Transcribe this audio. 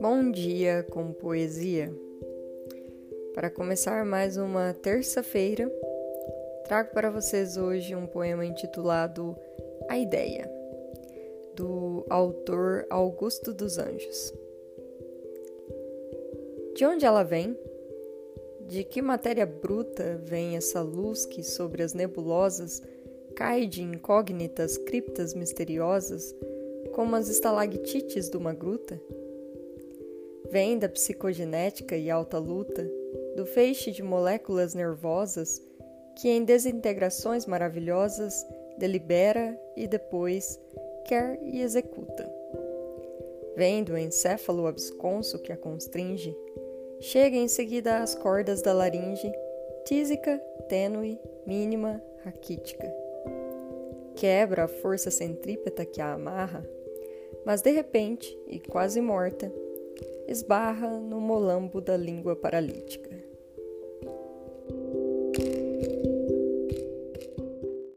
Bom dia com poesia. Para começar mais uma terça-feira, trago para vocês hoje um poema intitulado A Ideia, do autor Augusto dos Anjos. De onde ela vem? De que matéria bruta vem essa luz que sobre as nebulosas cai de incógnitas criptas misteriosas, como as estalactites de uma gruta? Vem da psicogenética e alta luta, do feixe de moléculas nervosas que em desintegrações maravilhosas delibera e depois quer e executa. Vem do encéfalo absconso que a constringe, Chega em seguida às cordas da laringe, tísica, tênue, mínima, raquítica. Quebra a força centrípeta que a amarra, mas de repente, e quase morta, esbarra no molambo da língua paralítica.